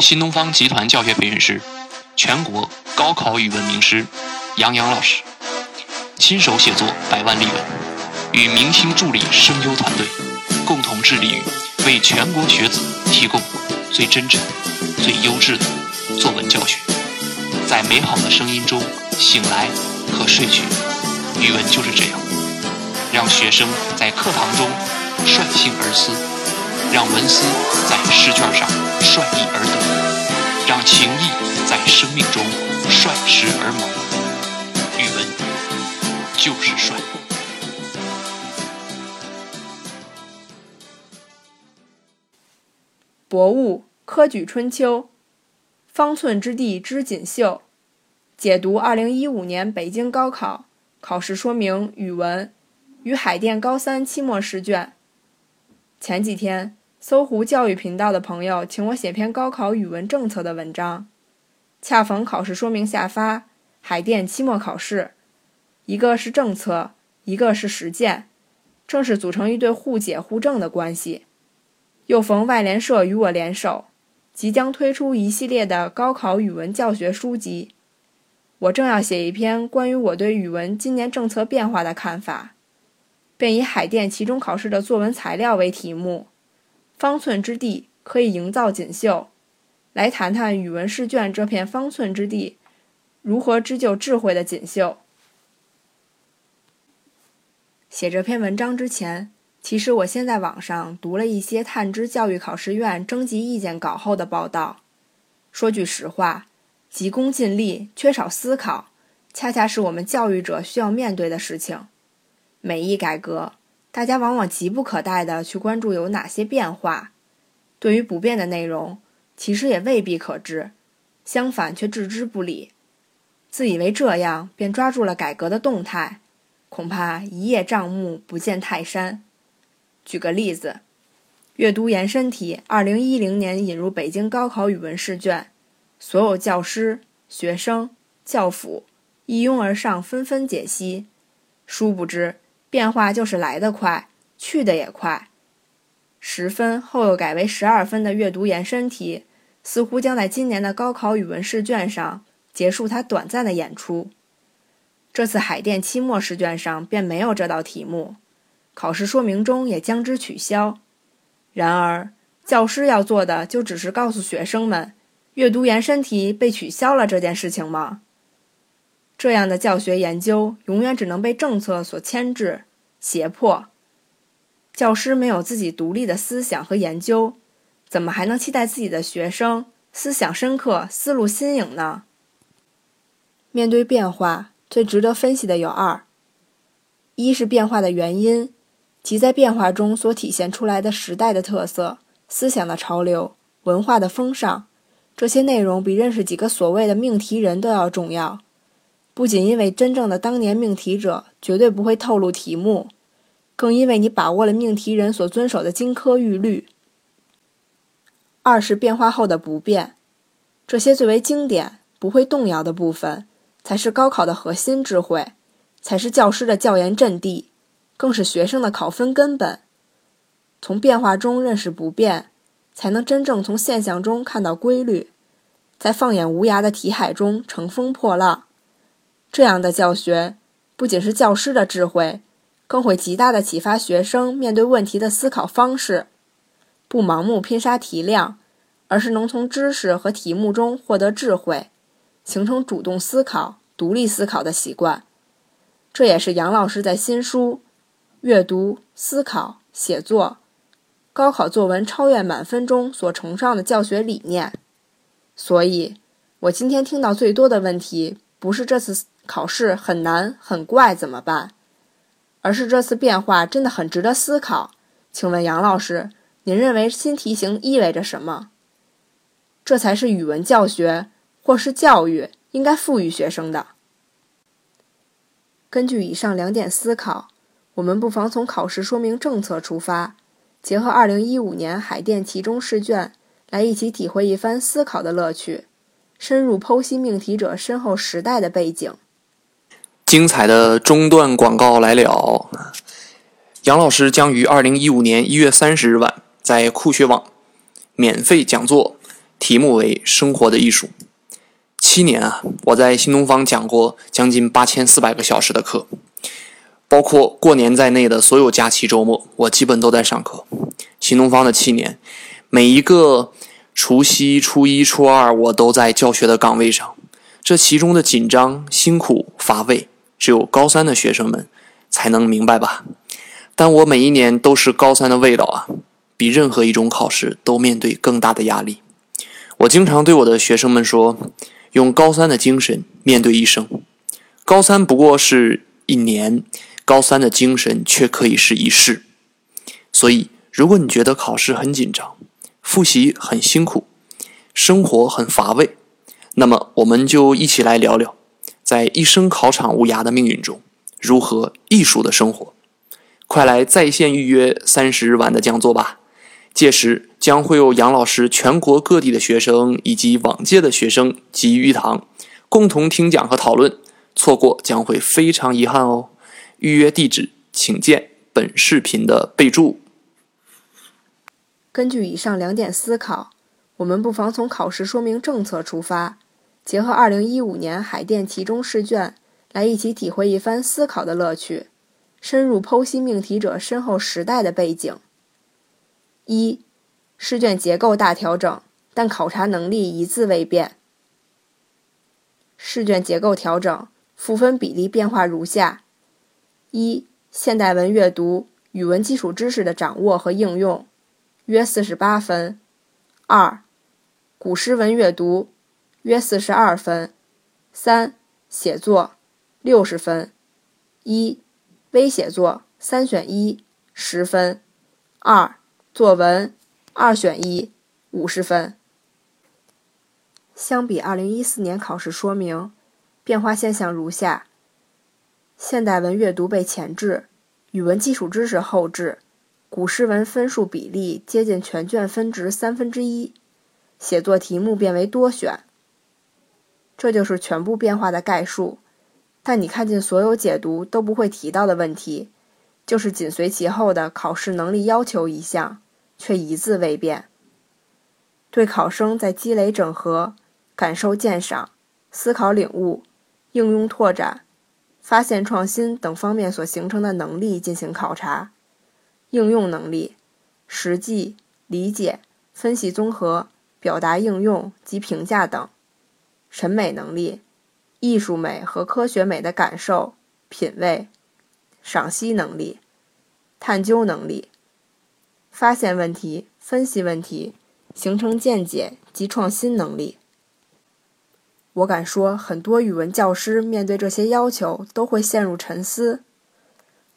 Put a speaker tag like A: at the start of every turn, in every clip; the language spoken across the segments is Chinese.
A: 新东方集团教学培训师、全国高考语文名师杨洋老师，亲手写作百万例文，与明星助理声优团队共同致力于为全国学子提供最真诚、最优质的作文教学。在美好的声音中醒来和睡去，语文就是这样，让学生在课堂中率性而思，让文思在试卷上率意而得，让情谊在生命中率时而萌。语文就是帅。
B: 博物科举春秋。方寸之地之锦绣，解读二零一五年北京高考考试说明语文与海淀高三期末试卷。前几天，搜狐教育频道的朋友请我写篇高考语文政策的文章，恰逢考试说明下发海淀期末考试，一个是政策，一个是实践，正是组成一对互解互证的关系。又逢外联社与我联手。即将推出一系列的高考语文教学书籍，我正要写一篇关于我对语文今年政策变化的看法，便以海淀期中考试的作文材料为题目，“方寸之地可以营造锦绣”，来谈谈语文试卷这片方寸之地如何织就智慧的锦绣。写这篇文章之前。其实我先在网上读了一些探知教育考试院征集意见稿后的报道。说句实话，急功近利、缺少思考，恰恰是我们教育者需要面对的事情。每一改革，大家往往急不可待地去关注有哪些变化，对于不变的内容，其实也未必可知，相反却置之不理，自以为这样便抓住了改革的动态，恐怕一叶障目，不见泰山。举个例子，阅读延伸题，二零一零年引入北京高考语文试卷，所有教师、学生、教辅一拥而上，纷纷解析。殊不知，变化就是来得快，去得也快。十分后又改为十二分的阅读延伸题，似乎将在今年的高考语文试卷上结束它短暂的演出。这次海淀期末试卷上便没有这道题目。考试说明中也将之取消。然而，教师要做的就只是告诉学生们，阅读延伸题被取消了这件事情吗？这样的教学研究永远只能被政策所牵制、胁迫。教师没有自己独立的思想和研究，怎么还能期待自己的学生思想深刻、思路新颖呢？面对变化，最值得分析的有二：一是变化的原因。即在变化中所体现出来的时代的特色、思想的潮流、文化的风尚，这些内容比认识几个所谓的命题人都要重要。不仅因为真正的当年命题者绝对不会透露题目，更因为你把握了命题人所遵守的金科玉律。二是变化后的不变，这些最为经典、不会动摇的部分，才是高考的核心智慧，才是教师的教研阵地。更是学生的考分根本。从变化中认识不变，才能真正从现象中看到规律，在放眼无涯的题海中乘风破浪。这样的教学，不仅是教师的智慧，更会极大的启发学生面对问题的思考方式。不盲目拼杀题量，而是能从知识和题目中获得智慧，形成主动思考、独立思考的习惯。这也是杨老师在新书。阅读、思考、写作，高考作文超越满分中所崇尚的教学理念。所以，我今天听到最多的问题，不是这次考试很难很怪怎么办，而是这次变化真的很值得思考。请问杨老师，您认为新题型意味着什么？这才是语文教学或是教育应该赋予学生的。根据以上两点思考。我们不妨从考试说明政策出发，结合2015年海淀期中试卷，来一起体会一番思考的乐趣，深入剖析命题者身后时代的背景。
A: 精彩的中段广告来了，杨老师将于2015年1月30日晚在酷学网免费讲座《题目为《生活的艺术》。七年啊，我在新东方讲过将近八千四百个小时的课，包括过年在内的所有假期周末，我基本都在上课。新东方的七年，每一个除夕、初一、初二，我都在教学的岗位上。这其中的紧张、辛苦、乏味，只有高三的学生们才能明白吧。但我每一年都是高三的味道啊，比任何一种考试都面对更大的压力。我经常对我的学生们说：“用高三的精神面对一生。高三不过是一年，高三的精神却可以是一世。”所以，如果你觉得考试很紧张，复习很辛苦，生活很乏味，那么我们就一起来聊聊，在一生考场无涯的命运中，如何艺术的生活。快来在线预约三十日晚的讲座吧！届时将会有杨老师全国各地的学生以及往届的学生集于一堂，共同听讲和讨论。错过将会非常遗憾哦。预约地址请见本视频的备注。
B: 根据以上两点思考，我们不妨从考试说明政策出发。结合二零一五年海淀期中试卷，来一起体会一番思考的乐趣，深入剖析命题者身后时代的背景。一、试卷结构大调整，但考察能力一字未变。试卷结构调整，赋分比例变化如下：一、现代文阅读、语文基础知识的掌握和应用，约四十八分；二、古诗文阅读。约四十二分，三写作六十分，一微写作三选一十分，二作文二选一五十分。相比二零一四年考试说明，变化现象如下：现代文阅读被前置，语文基础知识后置，古诗文分数比例接近全卷分值三分之一，写作题目变为多选。这就是全部变化的概述，但你看见所有解读都不会提到的问题，就是紧随其后的考试能力要求一项，却一字未变。对考生在积累整合、感受鉴赏、思考领悟、应用拓展、发现创新等方面所形成的能力进行考察，应用能力、实际理解、分析综合、表达应用及评价等。审美能力、艺术美和科学美的感受、品味、赏析能力、探究能力、发现问题、分析问题、形成见解及创新能力。我敢说，很多语文教师面对这些要求都会陷入沉思：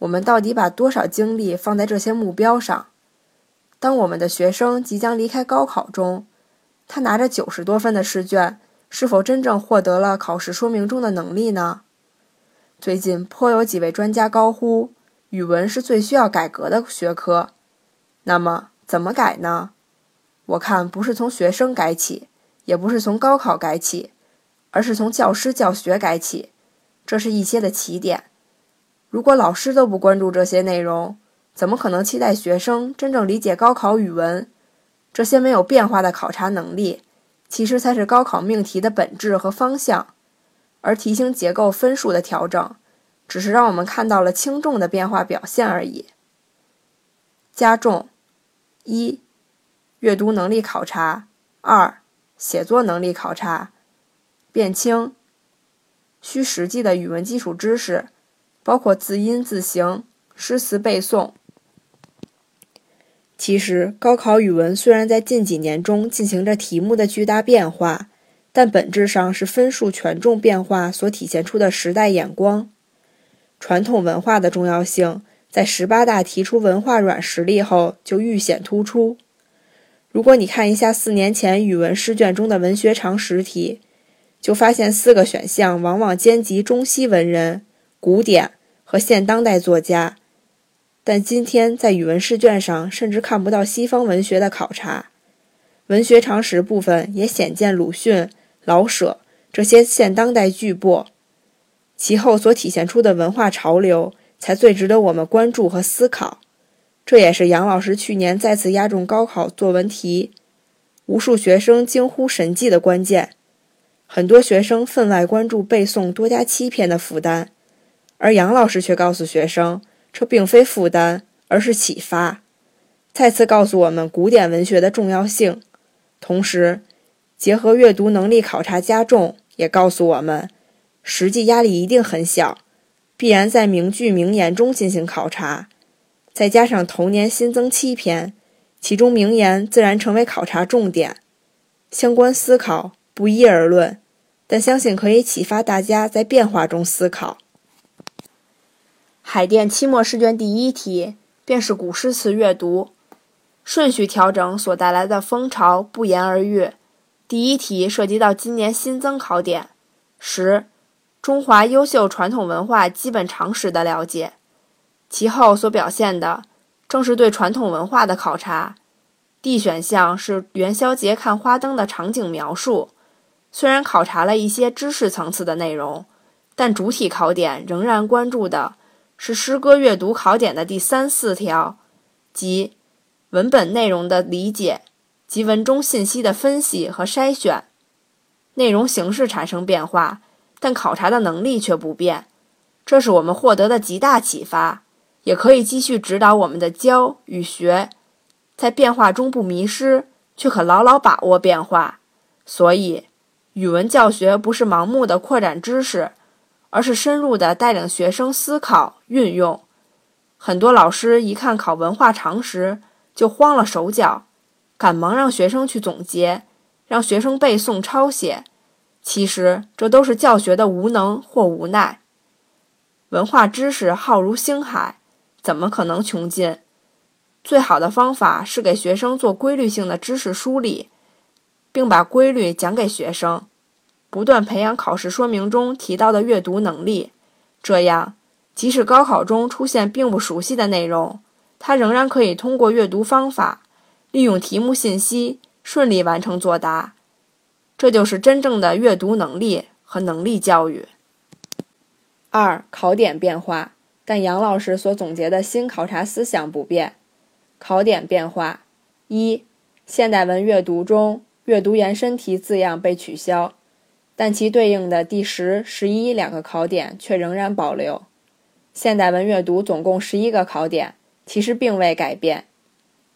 B: 我们到底把多少精力放在这些目标上？当我们的学生即将离开高考中，他拿着九十多分的试卷。是否真正获得了考试说明中的能力呢？最近颇有几位专家高呼，语文是最需要改革的学科。那么怎么改呢？我看不是从学生改起，也不是从高考改起，而是从教师教学改起。这是一些的起点。如果老师都不关注这些内容，怎么可能期待学生真正理解高考语文？这些没有变化的考察能力。其实才是高考命题的本质和方向，而题型结构分数的调整，只是让我们看到了轻重的变化表现而已。加重：一、阅读能力考察；二、写作能力考察。变轻：需实际的语文基础知识，包括字音字形、诗词背诵。其实，高考语文虽然在近几年中进行着题目的巨大变化，但本质上是分数权重变化所体现出的时代眼光。传统文化的重要性，在十八大提出文化软实力后就愈显突出。如果你看一下四年前语文试卷中的文学常识题，就发现四个选项往往兼及中西文人、古典和现当代作家。但今天在语文试卷上，甚至看不到西方文学的考察，文学常识部分也鲜见鲁迅、老舍这些现当代巨擘，其后所体现出的文化潮流，才最值得我们关注和思考。这也是杨老师去年再次押中高考作文题：无数学生惊呼神迹的关键。很多学生分外关注背诵多加七篇的负担，而杨老师却告诉学生，这并非负担，而是启发。再次告诉我们古典文学的重要性，同时结合阅读能力考察加重，也告诉我们实际压力一定很小，必然在名句名言中进行考察。再加上头年新增七篇，其中名言自然成为考察重点。相关思考不一而论，但相信可以启发大家在变化中思考。海淀期末试卷第一题便是古诗词阅读。顺序调整所带来的风潮不言而喻。第一题涉及到今年新增考点十，中华优秀传统文化基本常识的了解，其后所表现的正是对传统文化的考察。D 选项是元宵节看花灯的场景描述，虽然考察了一些知识层次的内容，但主体考点仍然关注的是诗歌阅读考点的第三四条，即。文本内容的理解及文中信息的分析和筛选，内容形式产生变化，但考察的能力却不变。这是我们获得的极大启发，也可以继续指导我们的教与学，在变化中不迷失，却可牢牢把握变化。所以，语文教学不是盲目的扩展知识，而是深入的带领学生思考运用。很多老师一看考文化常识。就慌了手脚，赶忙让学生去总结，让学生背诵抄写。其实这都是教学的无能或无奈。文化知识浩如星海，怎么可能穷尽？最好的方法是给学生做规律性的知识梳理，并把规律讲给学生，不断培养考试说明中提到的阅读能力。这样，即使高考中出现并不熟悉的内容。他仍然可以通过阅读方法，利用题目信息顺利完成作答，这就是真正的阅读能力和能力教育。二、考点变化，但杨老师所总结的新考察思想不变。考点变化：一、现代文阅读中阅读延伸题字样被取消，但其对应的第十、十一两个考点却仍然保留。现代文阅读总共十一个考点。其实并未改变。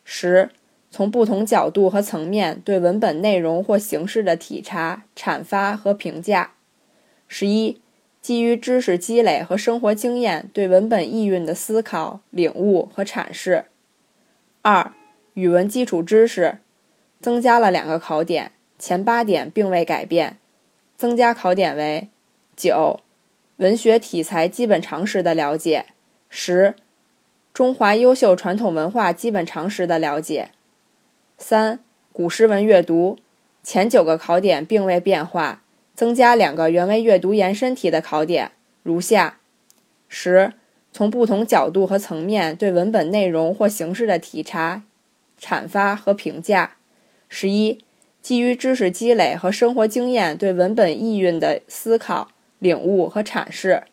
B: 十，从不同角度和层面对文本内容或形式的体察、阐发和评价。十一，基于知识积累和生活经验对文本意蕴的思考、领悟和阐释。二，语文基础知识增加了两个考点，前八点并未改变，增加考点为：九，文学题材基本常识的了解；十。中华优秀传统文化基本常识的了解。三、古诗文阅读前九个考点并未变化，增加两个原为阅读延伸题的考点，如下：十、从不同角度和层面对文本内容或形式的体察、阐发和评价；十一、基于知识积累和生活经验对文本意蕴的思考、领悟和阐释。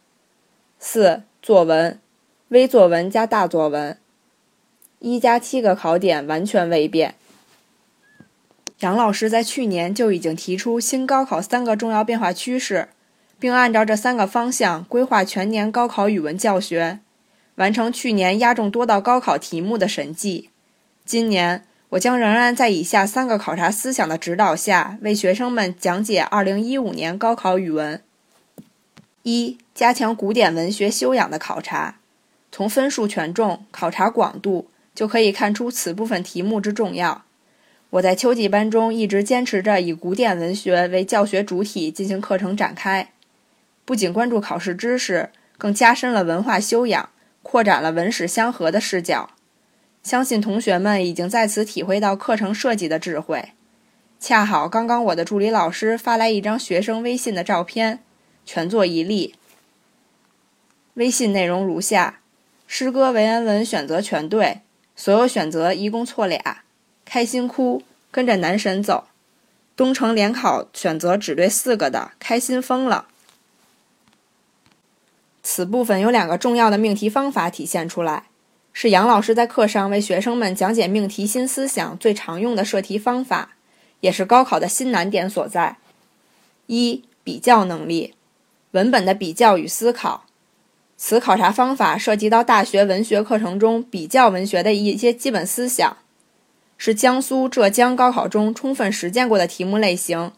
B: 四、作文。微作文加大作文，一加七个考点完全未变。杨老师在去年就已经提出新高考三个重要变化趋势，并按照这三个方向规划全年高考语文教学，完成去年压中多道高考题目的神迹。今年我将仍然在以下三个考察思想的指导下，为学生们讲解2015年高考语文：一、加强古典文学修养的考察。从分数权重、考察广度就可以看出此部分题目之重要。我在秋季班中一直坚持着以古典文学为教学主体进行课程展开，不仅关注考试知识，更加深了文化修养，扩展了文史相合的视角。相信同学们已经在此体会到课程设计的智慧。恰好刚刚我的助理老师发来一张学生微信的照片，全作一例。微信内容如下。诗歌文言文选择全对，所有选择一共错俩。开心哭，跟着男神走。东城联考选择只对四个的，开心疯了。此部分有两个重要的命题方法体现出来，是杨老师在课上为学生们讲解命题新思想最常用的设题方法，也是高考的新难点所在。一、比较能力，文本的比较与思考。此考察方法涉及到大学文学课程中比较文学的一些基本思想，是江苏、浙江高考中充分实践过的题目类型。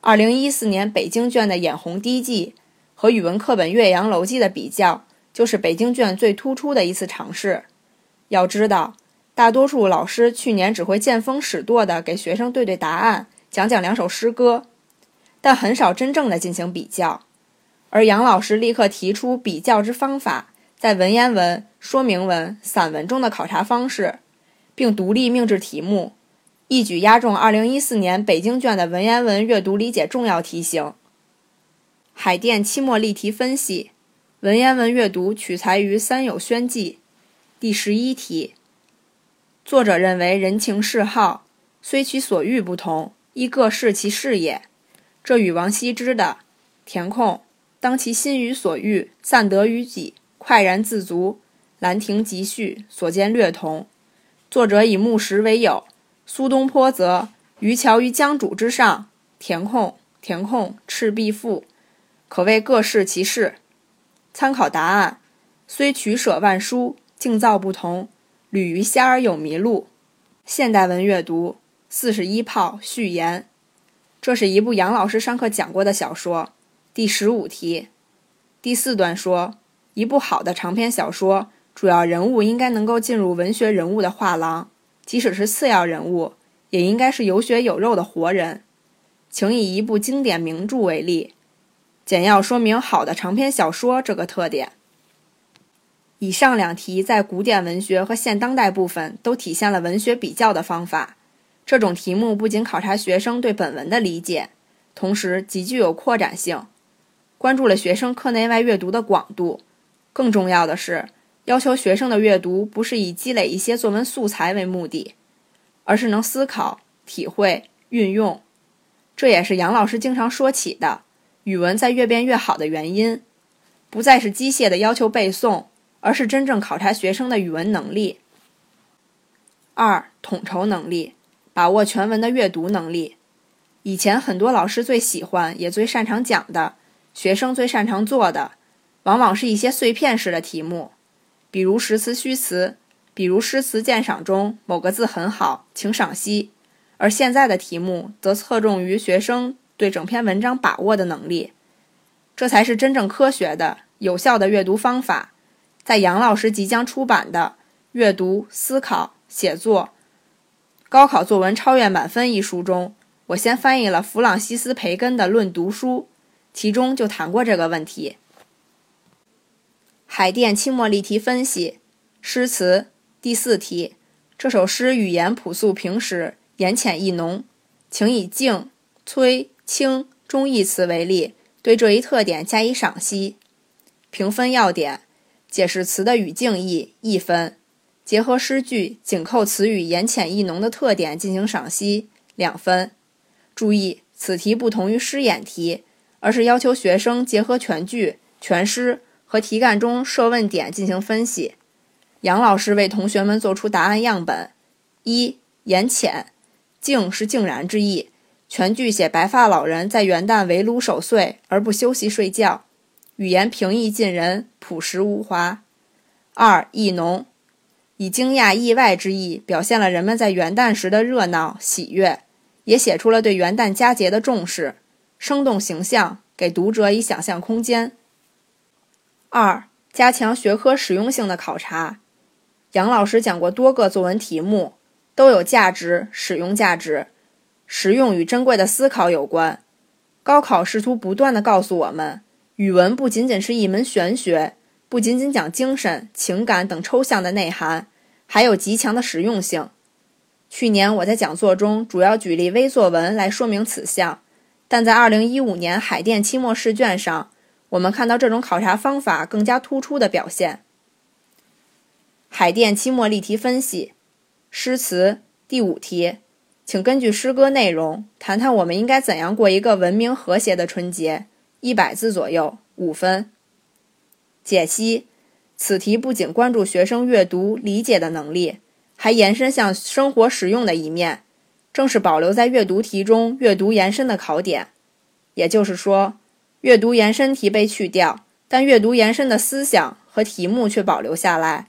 B: 二零一四年北京卷的《眼红滴记》和语文课本《岳阳楼记》的比较，就是北京卷最突出的一次尝试。要知道，大多数老师去年只会见风使舵的给学生对对答案，讲讲两首诗歌，但很少真正的进行比较。而杨老师立刻提出比较之方法，在文言文、说明文、散文中的考察方式，并独立命制题目，一举压中2014年北京卷的文言文阅读理解重要题型。海淀期末例题分析，文言文阅读取材于《三友宣记》，第十一题。作者认为人情嗜好，虽其所欲不同，亦各适其事也。这与王羲之的填空。当其心于所欲，散得于己，快然自足。《兰亭集序》所见略同。作者以木石为友，苏东坡则渔樵于江渚之上，填空填空，赤壁赋，可谓各适其适。参考答案：虽取舍万殊，境造不同，旅于虾而有迷路。现代文阅读四十一炮序言。这是一部杨老师上课讲过的小说。第十五题，第四段说，一部好的长篇小说，主要人物应该能够进入文学人物的画廊，即使是次要人物，也应该是有血有肉的活人。请以一部经典名著为例，简要说明好的长篇小说这个特点。以上两题在古典文学和现当代部分都体现了文学比较的方法。这种题目不仅考察学生对本文的理解，同时极具有扩展性。关注了学生课内外阅读的广度，更重要的是，要求学生的阅读不是以积累一些作文素材为目的，而是能思考、体会、运用。这也是杨老师经常说起的语文在越变越好的原因，不再是机械的要求背诵，而是真正考察学生的语文能力。二、统筹能力，把握全文的阅读能力。以前很多老师最喜欢也最擅长讲的。学生最擅长做的，往往是一些碎片式的题目，比如实词虚词，比如诗词鉴赏中某个字很好，请赏析。而现在的题目则侧重于学生对整篇文章把握的能力，这才是真正科学的、有效的阅读方法。在杨老师即将出版的《阅读、思考、写作高考作文超越满分》一书中，我先翻译了弗朗西斯·培根的《论读书》。其中就谈过这个问题。海淀期末例题分析，诗词第四题，这首诗语言朴素平实，言浅意浓，请以静、催、清、中义词为例，对这一特点加以赏析。评分要点：解释词的语境义一分，结合诗句紧扣词语言浅意浓的特点进行赏析两分。注意，此题不同于诗眼题。而是要求学生结合全句、全诗和题干中设问点进行分析。杨老师为同学们做出答案样本：一、言浅，静是静然之意，全句写白发老人在元旦围炉守岁而不休息睡觉，语言平易近人，朴实无华。二、意浓，以惊讶、意外之意表现了人们在元旦时的热闹喜悦，也写出了对元旦佳节的重视。生动形象，给读者以想象空间。二、加强学科实用性的考察。杨老师讲过多个作文题目，都有价值、使用价值，实用与珍贵的思考有关。高考试图不断的告诉我们，语文不仅仅是一门玄学，不仅仅讲精神、情感等抽象的内涵，还有极强的实用性。去年我在讲座中主要举例微作文来说明此项。但在二零一五年海淀期末试卷上，我们看到这种考察方法更加突出的表现。海淀期末例题分析，诗词第五题，请根据诗歌内容谈谈我们应该怎样过一个文明和谐的春节。一百字左右，五分。解析，此题不仅关注学生阅读理解的能力，还延伸向生活实用的一面。正是保留在阅读题中阅读延伸的考点。也就是说，阅读延伸题被去掉，但阅读延伸的思想和题目却保留下来。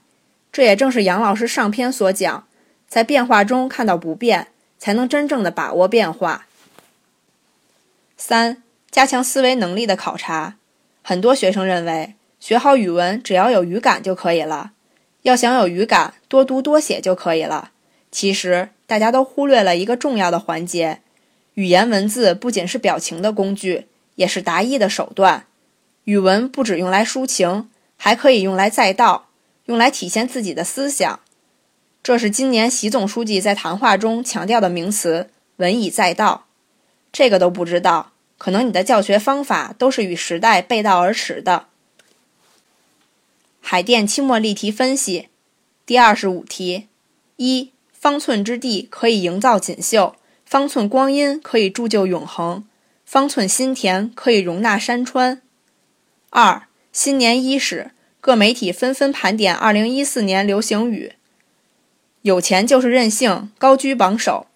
B: 这也正是杨老师上篇所讲，在变化中看到不变，才能真正的把握变化。三、加强思维能力的考察。很多学生认为，学好语文只要有语感就可以了，要想有语感，多读多写就可以了。其实，大家都忽略了一个重要的环节：语言文字不仅是表情的工具，也是达意的手段。语文不只用来抒情，还可以用来载道，用来体现自己的思想。这是今年习总书记在谈话中强调的名词“文以载道”。这个都不知道，可能你的教学方法都是与时代背道而驰的。海淀期末例题分析，第二十五题：一方寸之地可以营造锦绣，方寸光阴可以铸就永恒，方寸心田可以容纳山川。二新年伊始，各媒体纷纷盘点二零一四年流行语，有钱就是任性，高居榜首。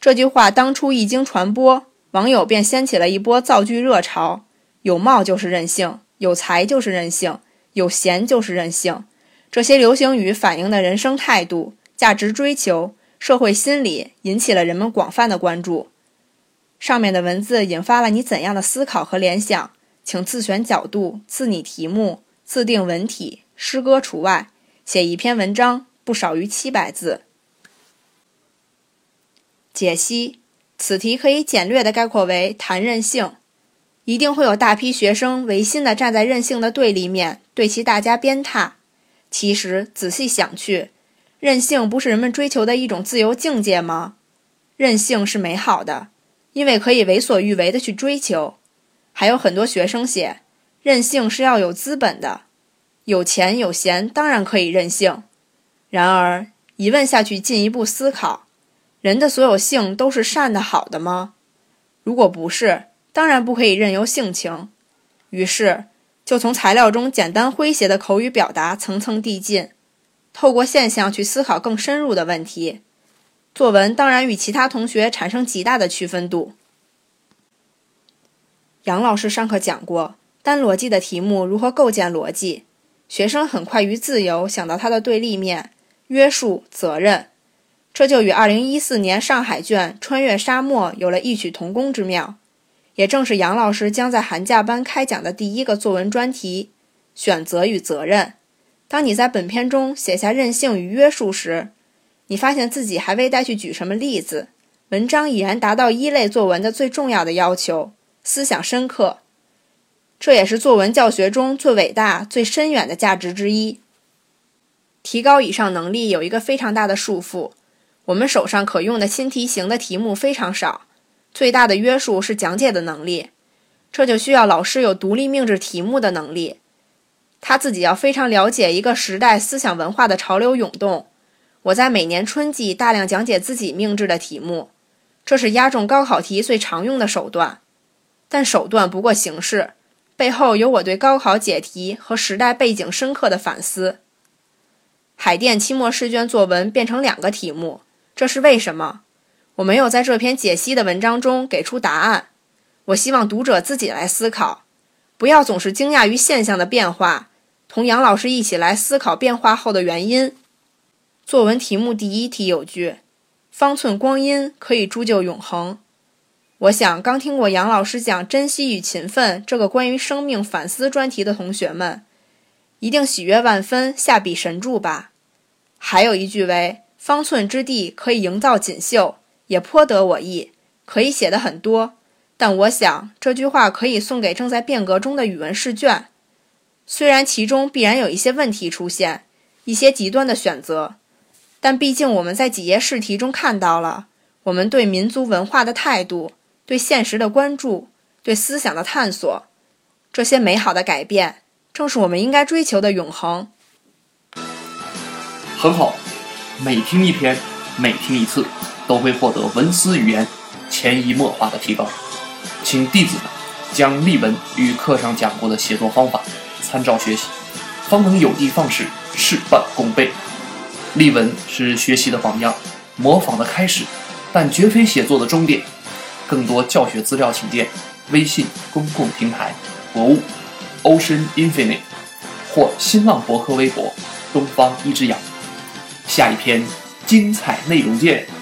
B: 这句话当初一经传播，网友便掀起了一波造句热潮。有貌就是任性，有才就是任性，有闲就是任性。这些流行语反映的人生态度、价值追求、社会心理，引起了人们广泛的关注。上面的文字引发了你怎样的思考和联想？请自选角度，自拟题目，自定文体，诗歌除外，写一篇文章，不少于七百字。解析此题可以简略的概括为谈任性，一定会有大批学生违心的站在任性的对立面，对其大加鞭挞。其实仔细想去，任性不是人们追求的一种自由境界吗？任性是美好的，因为可以为所欲为的去追求。还有很多学生写，任性是要有资本的，有钱有闲当然可以任性。然而一问下去，进一步思考。人的所有性都是善的、好的吗？如果不是，当然不可以任由性情。于是，就从材料中简单诙谐的口语表达层层递进，透过现象去思考更深入的问题。作文当然与其他同学产生极大的区分度。杨老师上课讲过单逻辑的题目如何构建逻辑，学生很快于自由想到它的对立面：约束、责任。这就与二零一四年上海卷穿越沙漠有了异曲同工之妙，也正是杨老师将在寒假班开讲的第一个作文专题——选择与责任。当你在本篇中写下任性与约束时，你发现自己还未带去举什么例子，文章已然达到一类作文的最重要的要求：思想深刻。这也是作文教学中最伟大、最深远的价值之一。提高以上能力有一个非常大的束缚。我们手上可用的新题型的题目非常少，最大的约束是讲解的能力，这就需要老师有独立命制题目的能力，他自己要非常了解一个时代思想文化的潮流涌动。我在每年春季大量讲解自己命制的题目，这是压中高考题最常用的手段，但手段不过形式，背后有我对高考解题和时代背景深刻的反思。海淀期末试卷作文变成两个题目。这是为什么？我没有在这篇解析的文章中给出答案。我希望读者自己来思考，不要总是惊讶于现象的变化，同杨老师一起来思考变化后的原因。作文题目第一题有句：“方寸光阴可以铸就永恒。”我想，刚听过杨老师讲“珍惜与勤奋”这个关于生命反思专题的同学们，一定喜悦万分，下笔神助吧。还有一句为。方寸之地可以营造锦绣，也颇得我意，可以写的很多。但我想这句话可以送给正在变革中的语文试卷。虽然其中必然有一些问题出现，一些极端的选择，但毕竟我们在几页试题中看到了我们对民族文化的态度、对现实的关注、对思想的探索。这些美好的改变，正是我们应该追求的永恒。
A: 很好。每听一篇，每听一次，都会获得文思语言潜移默化的提高。请弟子们将例文与课上讲过的写作方法参照学习，方能有的放矢，事半功倍。例文是学习的榜样，模仿的开始，但绝非写作的终点。更多教学资料，请见微信公共平台“博物 Ocean Infinite” 或新浪博客微博“东方一只羊”。下一篇精彩内容见。